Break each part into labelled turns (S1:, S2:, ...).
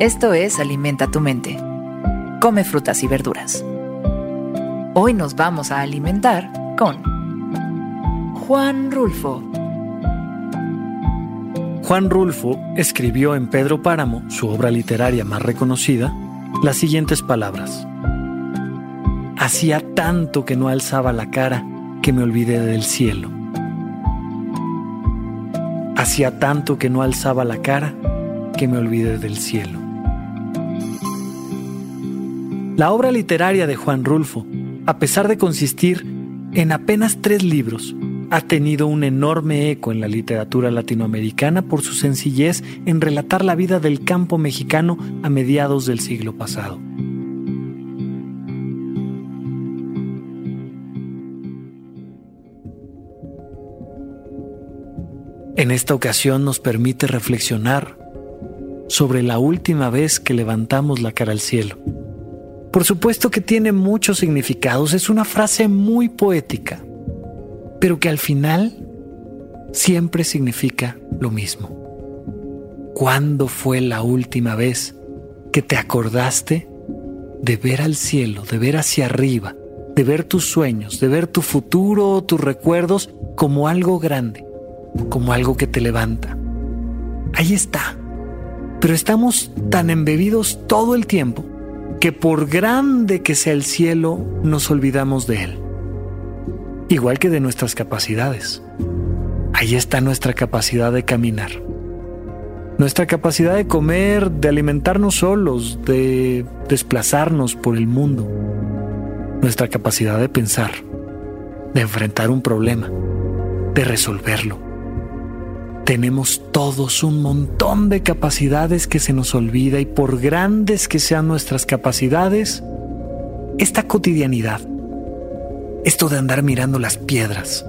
S1: Esto es Alimenta tu mente. Come frutas y verduras. Hoy nos vamos a alimentar con Juan Rulfo.
S2: Juan Rulfo escribió en Pedro Páramo, su obra literaria más reconocida, las siguientes palabras. Hacía tanto que no alzaba la cara que me olvidé del cielo. Hacía tanto que no alzaba la cara que me olvidé del cielo. La obra literaria de Juan Rulfo, a pesar de consistir en apenas tres libros, ha tenido un enorme eco en la literatura latinoamericana por su sencillez en relatar la vida del campo mexicano a mediados del siglo pasado. En esta ocasión nos permite reflexionar sobre la última vez que levantamos la cara al cielo. Por supuesto que tiene muchos significados, es una frase muy poética, pero que al final siempre significa lo mismo. ¿Cuándo fue la última vez que te acordaste de ver al cielo, de ver hacia arriba, de ver tus sueños, de ver tu futuro o tus recuerdos como algo grande, como algo que te levanta? Ahí está. Pero estamos tan embebidos todo el tiempo que por grande que sea el cielo, nos olvidamos de él. Igual que de nuestras capacidades. Ahí está nuestra capacidad de caminar. Nuestra capacidad de comer, de alimentarnos solos, de desplazarnos por el mundo. Nuestra capacidad de pensar, de enfrentar un problema, de resolverlo tenemos todos un montón de capacidades que se nos olvida y por grandes que sean nuestras capacidades, esta cotidianidad, esto de andar mirando las piedras,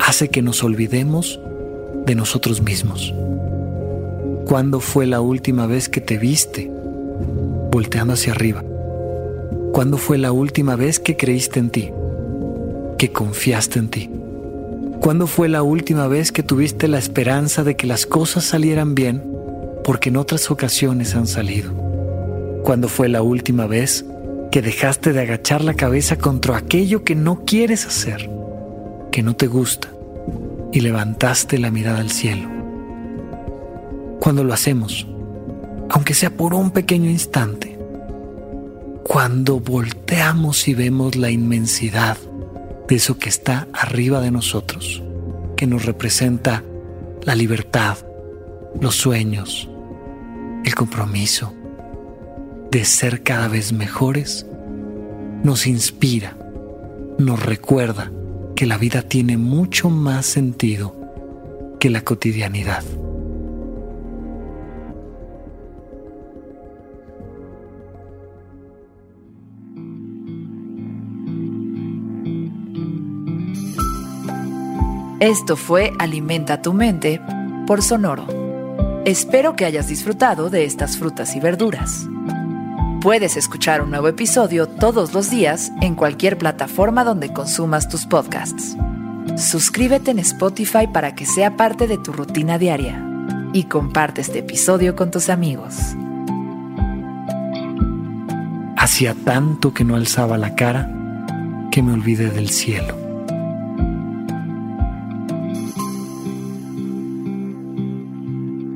S2: hace que nos olvidemos de nosotros mismos. ¿Cuándo fue la última vez que te viste volteando hacia arriba? ¿Cuándo fue la última vez que creíste en ti? Que confiaste en ti? ¿Cuándo fue la última vez que tuviste la esperanza de que las cosas salieran bien porque en otras ocasiones han salido? ¿Cuándo fue la última vez que dejaste de agachar la cabeza contra aquello que no quieres hacer, que no te gusta, y levantaste la mirada al cielo? Cuando lo hacemos, aunque sea por un pequeño instante, cuando volteamos y vemos la inmensidad, de eso que está arriba de nosotros, que nos representa la libertad, los sueños, el compromiso de ser cada vez mejores, nos inspira, nos recuerda que la vida tiene mucho más sentido que la cotidianidad.
S1: Esto fue Alimenta tu mente por Sonoro. Espero que hayas disfrutado de estas frutas y verduras. Puedes escuchar un nuevo episodio todos los días en cualquier plataforma donde consumas tus podcasts. Suscríbete en Spotify para que sea parte de tu rutina diaria y comparte este episodio con tus amigos.
S2: Hacía tanto que no alzaba la cara que me olvidé del cielo.